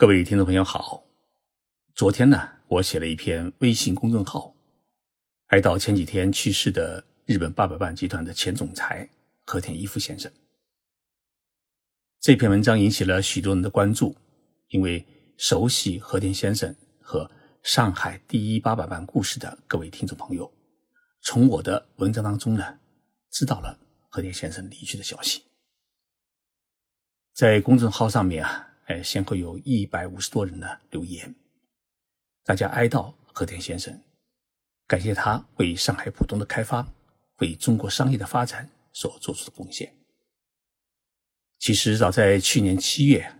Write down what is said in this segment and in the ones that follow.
各位听众朋友好，昨天呢，我写了一篇微信公众号，哀悼前几天去世的日本八佰伴集团的前总裁和田一夫先生。这篇文章引起了许多人的关注，因为熟悉和田先生和上海第一八佰伴故事的各位听众朋友，从我的文章当中呢，知道了和田先生离去的消息。在公众号上面啊。哎，先后有一百五十多人呢留言，大家哀悼和田先生，感谢他为上海浦东的开发、为中国商业的发展所做出的贡献。其实早在去年七月，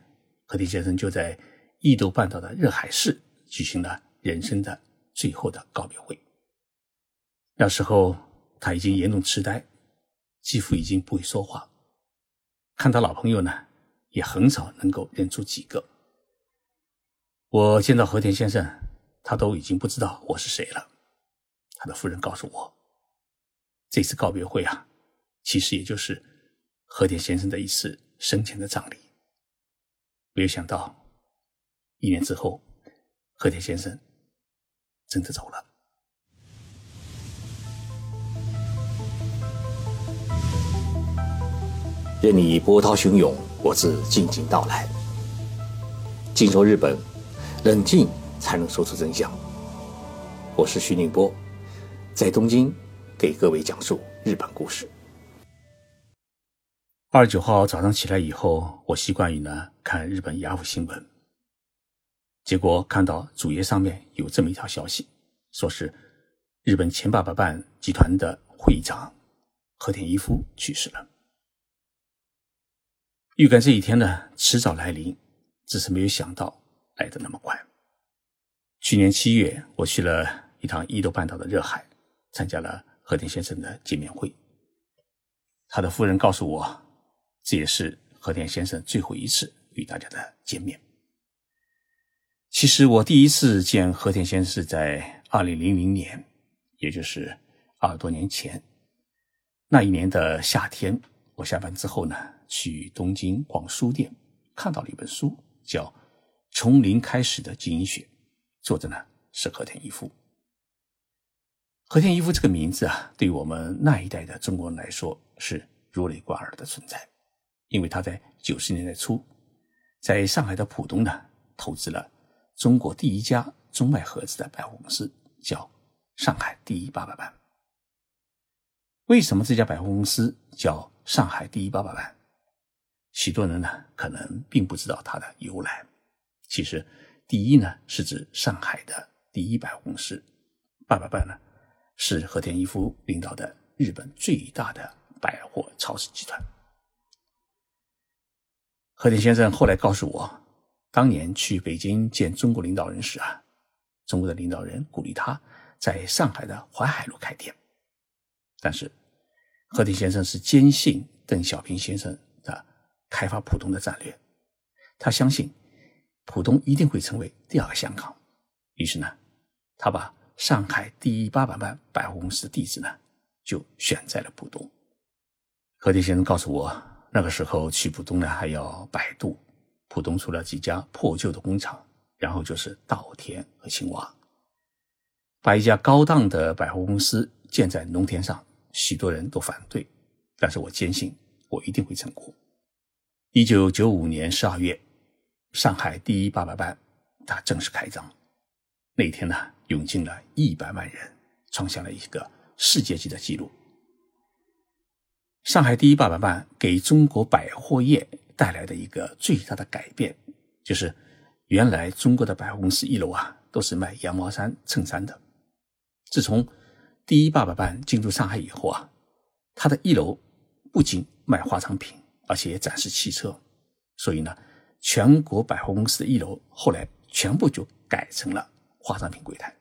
和田先生就在伊豆半岛的热海市举行了人生的最后的告别会。那时候他已经严重痴呆，几乎已经不会说话，看到老朋友呢。也很少能够认出几个。我见到和田先生，他都已经不知道我是谁了。他的夫人告诉我，这次告别会啊，其实也就是和田先生的一次生前的葬礼。没有想到，一年之后，和田先生真的走了。任你波涛汹涌。我自静静到来。静说日本，冷静才能说出真相。我是徐宁波，在东京给各位讲述日本故事。二十九号早上起来以后，我习惯于呢看日本雅虎新闻，结果看到主页上面有这么一条消息，说是日本前八佰伴集团的会长和田一夫去世了。预感这一天呢，迟早来临，只是没有想到来的那么快。去年七月，我去了一趟伊豆半岛的热海，参加了和田先生的见面会。他的夫人告诉我，这也是和田先生最后一次与大家的见面。其实我第一次见和田先生是在二零零零年，也就是二十多年前。那一年的夏天，我下班之后呢。去东京逛书店，看到了一本书，叫《从零开始的经营学》，作者呢是和田一夫。和田一夫这个名字啊，对于我们那一代的中国人来说是如雷贯耳的存在，因为他在九十年代初，在上海的浦东呢，投资了中国第一家中外合资的百货公司，叫上海第一八佰伴。为什么这家百货公司叫上海第一八佰伴？许多人呢可能并不知道它的由来。其实，第一呢是指上海的第一百货公司，八佰伴呢是和田一夫领导的日本最大的百货超市集团。和田先生后来告诉我，当年去北京见中国领导人时啊，中国的领导人鼓励他在上海的淮海路开店，但是和田先生是坚信邓小平先生。开发浦东的战略，他相信浦东一定会成为第二个香港。于是呢，他把上海第一八百万百货公司的地址呢，就选在了浦东。何田先生告诉我，那个时候去浦东呢还要百度。浦东除了几家破旧的工厂，然后就是稻田和青蛙。把一家高档的百货公司建在农田上，许多人都反对，但是我坚信我一定会成功。一九九五年十二月，上海第一八佰伴它正式开张。那天呢，涌进了一百万人，创下了一个世界级的纪录。上海第一八佰伴给中国百货业带来的一个最大的改变，就是原来中国的百货公司一楼啊都是卖羊毛衫、衬衫的。自从第一八佰伴进驻上海以后啊，它的一楼不仅卖化妆品。而且也展示汽车，所以呢，全国百货公司的一楼后来全部就改成了化妆品柜台。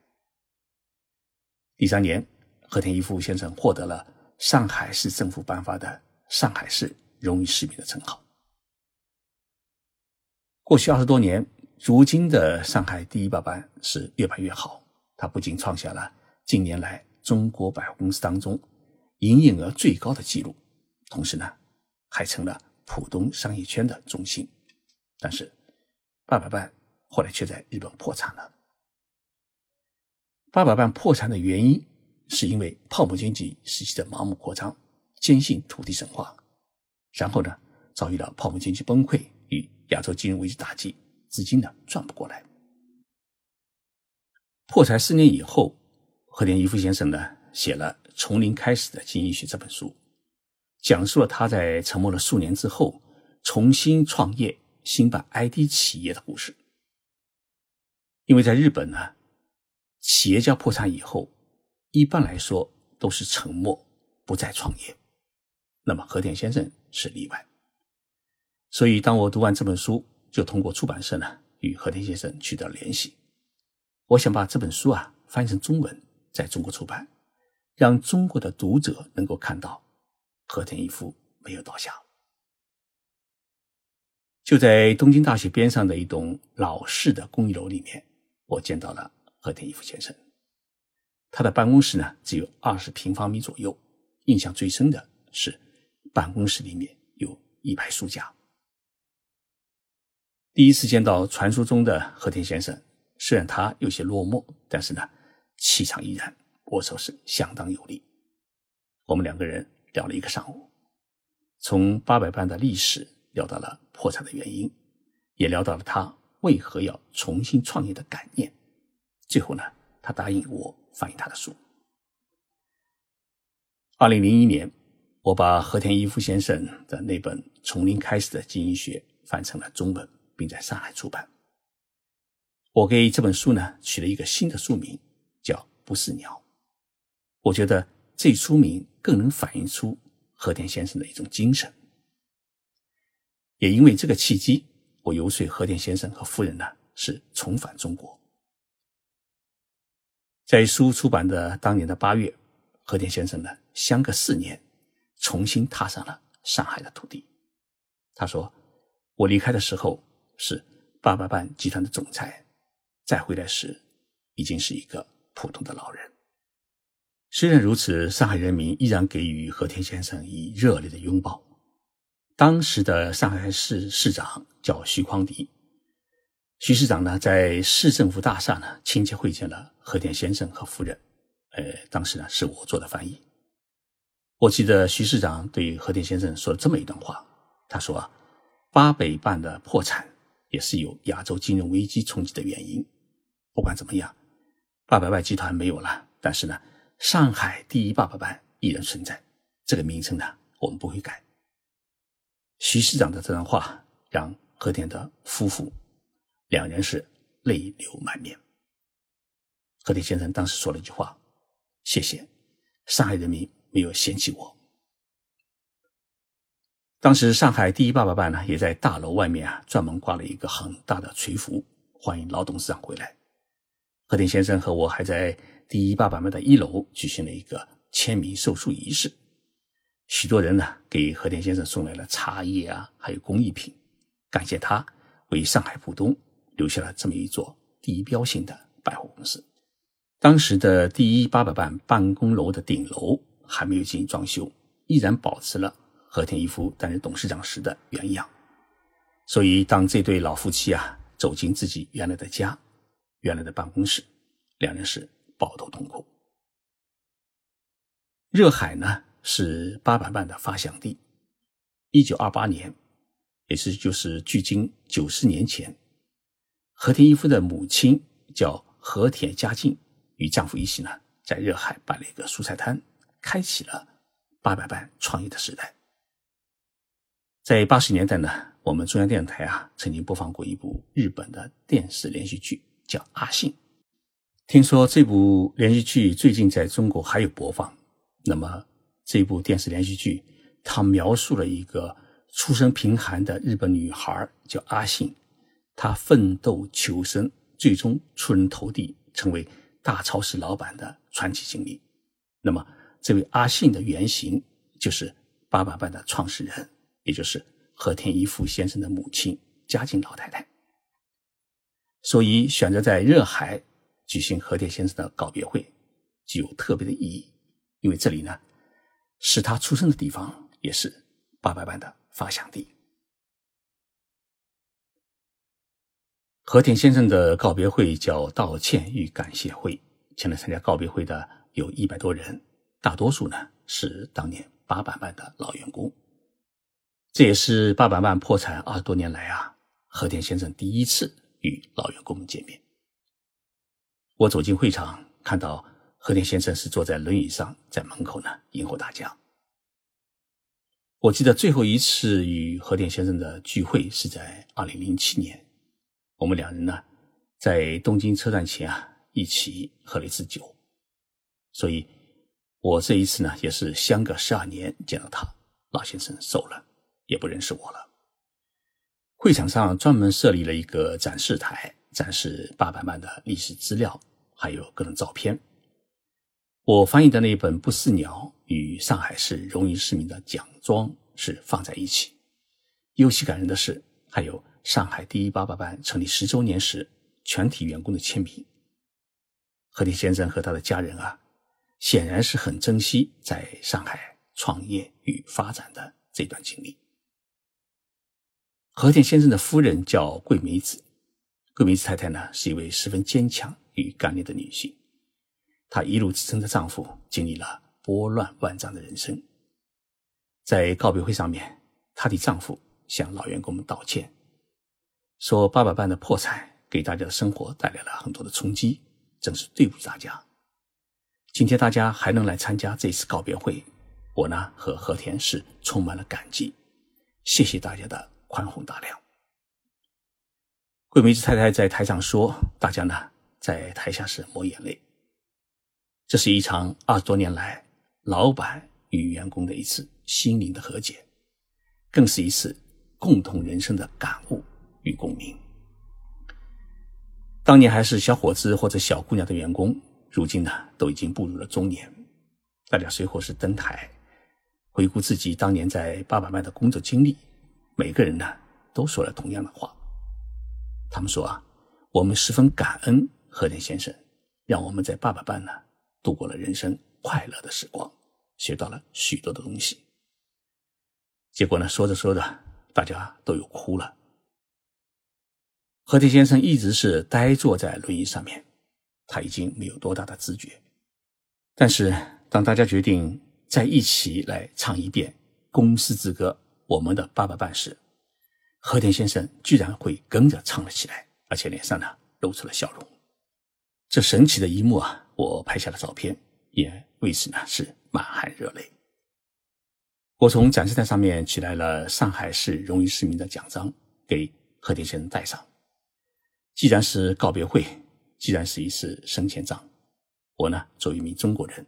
第三年，和田一夫先生获得了上海市政府颁发的上海市荣誉市民的称号。过去二十多年，如今的上海第一八班是越办越好。它不仅创下了近年来中国百货公司当中营业额最高的记录，同时呢。还成了浦东商业圈的中心，但是八佰伴后来却在日本破产了。八佰伴破产的原因，是因为泡沫经济时期的盲目扩张，坚信土地神话，然后呢，遭遇了泡沫经济崩溃与亚洲金融危机打击，资金呢转不过来。破财四年以后，和田一夫先生呢写了《从零开始的经营学》这本书，讲述了他在沉默了数年之后重新创业、新办 ID 企业的故事。因为在日本呢，企业家破产以后，一般来说都是沉默，不再创业。那么和田先生是例外。所以当我读完这本书，就通过出版社呢与和田先生取得联系。我想把这本书啊翻译成中文，在中国出版，让中国的读者能够看到和田一夫没有倒下。就在东京大学边上的一栋老式的公寓楼里面，我见到了和田一夫先生。他的办公室呢只有二十平方米左右，印象最深的是办公室里面有一排书架。第一次见到传说中的和田先生。虽然他有些落寞，但是呢，气场依然，握手是相当有力。我们两个人聊了一个上午，从八百伴的历史聊到了破产的原因，也聊到了他为何要重新创业的感念。最后呢，他答应我翻译他的书。二零零一年，我把和田一夫先生的那本《从零开始的经营学》翻成了中文，并在上海出版。我给这本书呢取了一个新的书名，叫《不是鸟》。我觉得这书名更能反映出和田先生的一种精神。也因为这个契机，我游说和田先生和夫人呢是重返中国。在书出版的当年的八月，和田先生呢相隔四年，重新踏上了上海的土地。他说：“我离开的时候是八佰伴集团的总裁。”再回来时，已经是一个普通的老人。虽然如此，上海人民依然给予和田先生以热烈的拥抱。当时的上海市市长叫徐匡迪，徐市长呢在市政府大厦呢亲切会见了和田先生和夫人。呃，当时呢是我做的翻译。我记得徐市长对和田先生说了这么一段话，他说：“啊八北办的破产也是有亚洲金融危机冲击的原因。”不管怎么样，八百万集团没有了，但是呢，上海第一八百万依然存在。这个名称呢，我们不会改。徐市长的这段话让和田的夫妇两人是泪流满面。和田先生当时说了一句话：“谢谢上海人民没有嫌弃我。”当时上海第一爸爸办呢，也在大楼外面啊，专门挂了一个很大的垂幅，欢迎老董事长回来。和田先生和我还在第一八百万的一楼举行了一个签名售书仪式，许多人呢给和田先生送来了茶叶啊，还有工艺品，感谢他为上海浦东留下了这么一座地标性的百货公司。当时的第一八百办办公楼的顶楼还没有进行装修，依然保持了和田一夫担任董事长时的原样。所以，当这对老夫妻啊走进自己原来的家。原来的办公室，两人是抱头痛哭。热海呢是八佰伴的发祥地。一九二八年，也是就是距今九十年前，和田一夫的母亲叫和田佳静，与丈夫一起呢在热海办了一个蔬菜摊，开启了八佰伴创业的时代。在八十年代呢，我们中央电视台啊曾经播放过一部日本的电视连续剧。叫阿信，听说这部连续剧最近在中国还有播放。那么这部电视连续剧，它描述了一个出身贫寒的日本女孩叫阿信，她奋斗求生，最终出人头地，成为大超市老板的传奇经历。那么这位阿信的原型就是八佰伴的创始人，也就是和田一夫先生的母亲嘉靖老太太。所以选择在热海举行和田先生的告别会，具有特别的意义，因为这里呢是他出生的地方，也是八百万的发祥地。和田先生的告别会叫道歉与感谢会，前来参加告别会的有一百多人，大多数呢是当年八佰伴的老员工。这也是八佰伴破产二十多年来啊，和田先生第一次与老员工们见面。我走进会场，看到和田先生是坐在轮椅上，在门口呢迎候大家。我记得最后一次与和田先生的聚会是在二零零七年，我们两人呢在东京车站前啊一起喝了一次酒，所以，我这一次呢也是相隔十二年见到他，老先生瘦了，也不认识我了。会场上专门设立了一个展示台，展示八百万的历史资料，还有各种照片。我翻译的那一本《不死鸟》与上海市荣誉市民的奖状是放在一起。尤其感人的是，还有上海第一八八班成立十周年时全体员工的签名。和田先生和他的家人啊，显然是很珍惜在上海创业与发展的这段经历。和田先生的夫人叫桂美子，桂美子太太呢是一位十分坚强与干练的女性。她一路支撑着丈夫，经历了波乱万丈的人生。在告别会上面，她的丈夫向老员工们道歉，说八佰伴的破产给大家的生活带来了很多的冲击，真是对不起大家。今天大家还能来参加这次告别会，我呢和和田是充满了感激，谢谢大家的宽宏大量。桂梅子太太在台上说，大家呢在台下是抹眼泪。这是一场二十多年来老板与员工的一次心灵的和解，更是一次共同人生的感悟与共鸣。当年还是小伙子或者小姑娘的员工，如今呢都已经步入了中年。大家随后是登台，回顾自己当年在八百万的工作经历，每个人呢都说了同样的话。他们说啊，我们十分感恩和田先生，让我们在爸爸班呢。度过了人生快乐的时光，学到了许多的东西。结果呢，说着说着，大家都有哭了。和田先生一直是呆坐在轮椅上面，他已经没有多大的知觉。但是，当大家决定在一起来唱一遍《公司之歌》，我们的八佰伴时，和田先生居然会跟着唱了起来，而且脸上呢露出了笑容。这神奇的一幕啊！我拍下了照片，也为此呢是满含热泪。我从展示台上面取来了上海市荣誉市民的奖章，给贺田先生戴上。既然是告别会，既然是一次生前葬，我呢作为一名中国人，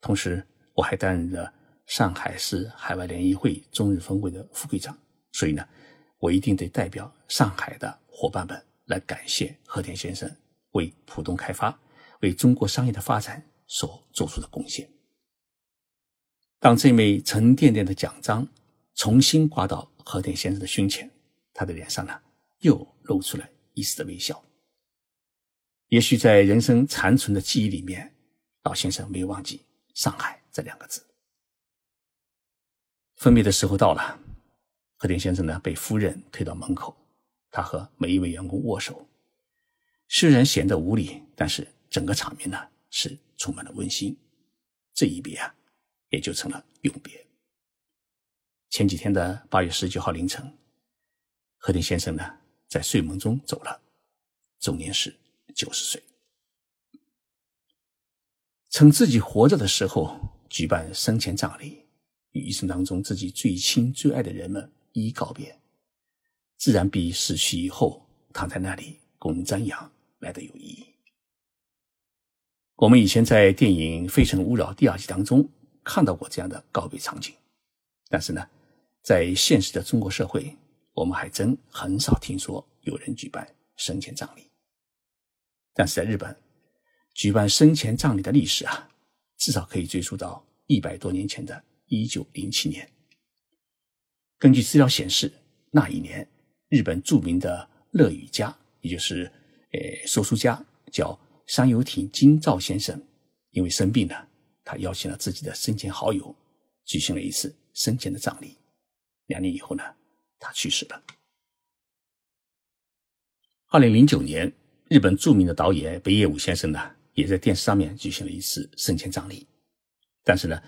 同时我还担任着上海市海外联谊会中日分会的副会长，所以呢，我一定得代表上海的伙伴们来感谢贺田先生为浦东开发。为中国商业的发展所做出的贡献。当这枚沉甸甸的奖章重新挂到和田先生的胸前，他的脸上呢又露出了一丝的微笑。也许在人生残存的记忆里面，老先生没有忘记“上海”这两个字。分别的时候到了，和田先生呢被夫人推到门口，他和每一位员工握手，虽然显得无礼，但是。整个场面呢是充满了温馨，这一别啊也就成了永别。前几天的八月十九号凌晨，和田先生呢在睡梦中走了，终年是九十岁。趁自己活着的时候举办生前葬礼，与一生当中自己最亲最爱的人们一一告别，自然比死去以后躺在那里供人瞻仰来的有意义。我们以前在电影《非诚勿扰》第二季当中看到过这样的告别场景，但是呢，在现实的中国社会，我们还真很少听说有人举办生前葬礼。但是在日本，举办生前葬礼的历史啊，至少可以追溯到一百多年前的一九零七年。根据资料显示，那一年，日本著名的乐语家，也就是呃说书家，叫。山游亭金兆先生因为生病呢，他邀请了自己的生前好友，举行了一次生前的葬礼。两年以后呢，他去世了。二零零九年，日本著名的导演北野武先生呢，也在电视上面举行了一次生前葬礼。但是呢，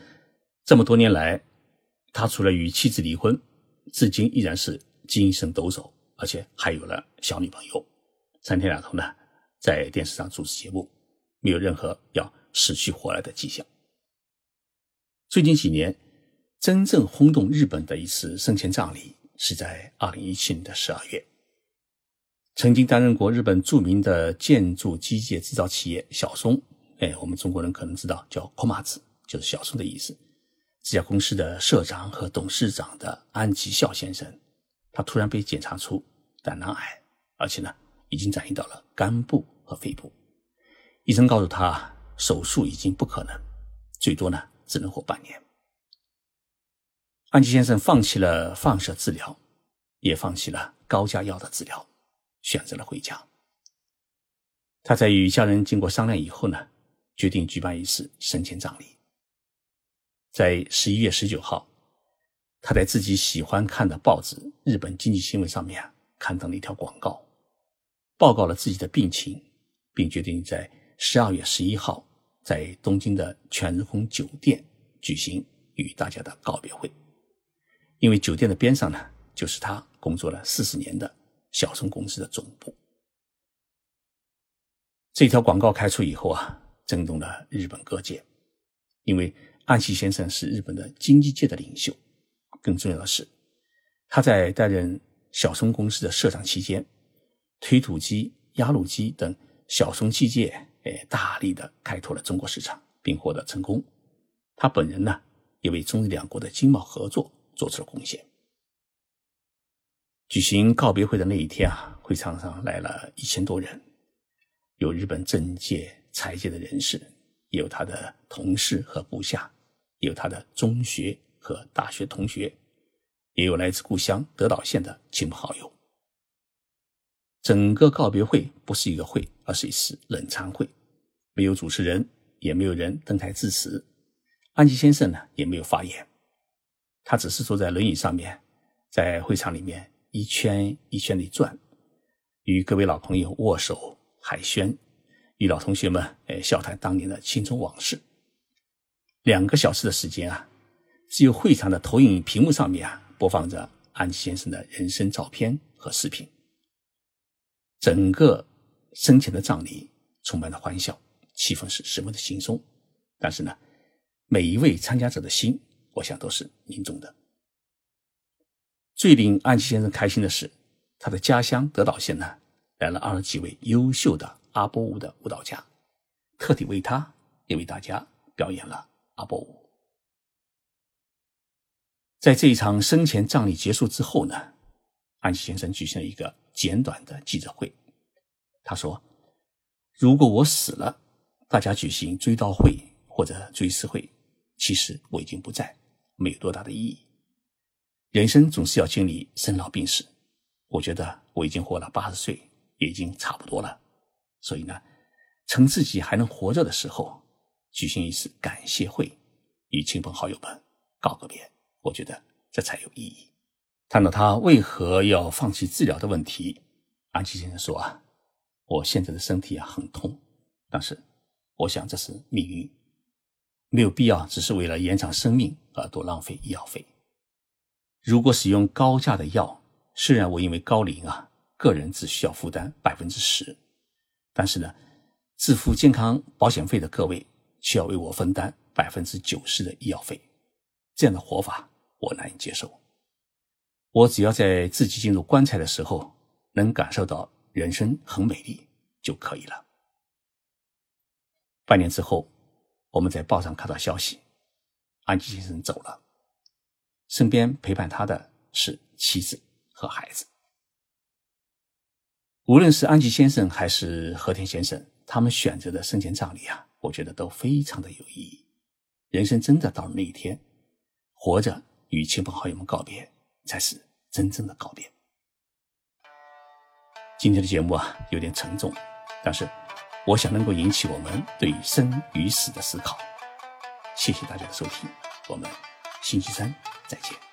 这么多年来，他除了与妻子离婚，至今依然是精神抖擞，而且还有了小女朋友。三天两头呢，在电视上主持节目，没有任何要死去活来的迹象。最近几年，真正轰动日本的一次生前葬礼是在二零一七年的十二月。曾经担任过日本著名的建筑机械制造企业小松，哎，我们中国人可能知道叫 k o m a 就是小松的意思。这家公司的社长和董事长的安吉孝先生，他突然被检查出胆囊癌，而且呢，已经转移到了肝部和肺部。医生告诉他，手术已经不可能，最多呢，只能活半年。安吉先生放弃了放射治疗，也放弃了高价药的治疗。选择了回家。他在与家人经过商量以后呢，决定举办一次生前葬礼。在十一月十九号，他在自己喜欢看的报纸《日本经济新闻》上面刊登了一条广告，报告了自己的病情，并决定在十二月十一号在东京的全日空酒店举行与大家的告别会。因为酒店的边上呢，就是他工作了四十年的。小松公司的总部。这条广告开出以后啊，震动了日本各界。因为安西先生是日本的经济界的领袖，更重要的是，他在担任小松公司的社长期间，推土机、压路机等小松器械，哎，大力的开拓了中国市场，并获得成功。他本人呢，也为中日两国的经贸合作做出了贡献。举行告别会的那一天啊，会场上来了一千多人，有日本政界、财界的人士，也有他的同事和部下，也有他的中学和大学同学，也有来自故乡德岛县的亲朋好友。整个告别会不是一个会，而是一次冷餐会，没有主持人，也没有人登台致辞。安吉先生呢，也没有发言，他只是坐在轮椅上面，在会场里面。一圈一圈地转，与各位老朋友握手寒暄，与老同学们哎笑谈当年的青春往事。两个小时的时间啊，只有会场的投影屏幕上面啊播放着安吉先生的人生照片和视频。整个生前的葬礼充满了欢笑，气氛是十分的轻松。但是呢，每一位参加者的心，我想都是凝重的。最令安琪先生开心的是，他的家乡德岛县呢，来了二十几位优秀的阿波舞的舞蹈家，特地为他也为大家表演了阿波舞。在这一场生前葬礼结束之后呢，安琪先生举行了一个简短的记者会。他说：“如果我死了，大家举行追悼会或者追思会，其实我已经不在，没有多大的意义。”人生总是要经历生老病死，我觉得我已经活了八十岁，也已经差不多了。所以呢，趁自己还能活着的时候，举行一次感谢会，与亲朋好友们告个别，我觉得这才有意义。谈到他为何要放弃治疗的问题，安琪先生说啊，我现在的身体啊很痛，但是我想这是命运，没有必要只是为了延长生命而多浪费医药费。如果使用高价的药，虽然我因为高龄啊，个人只需要负担百分之十，但是呢，自付健康保险费的各位需要为我分担百分之九十的医药费，这样的活法我难以接受。我只要在自己进入棺材的时候能感受到人生很美丽就可以了。半年之后，我们在报上看到消息，安吉先生走了。身边陪伴他的是妻子和孩子。无论是安吉先生还是和田先生，他们选择的生前葬礼啊，我觉得都非常的有意义。人生真的到了那一天，活着与亲朋好友们告别，才是真正的告别。今天的节目啊，有点沉重，但是我想能够引起我们对生与死的思考。谢谢大家的收听，我们。星期三再见。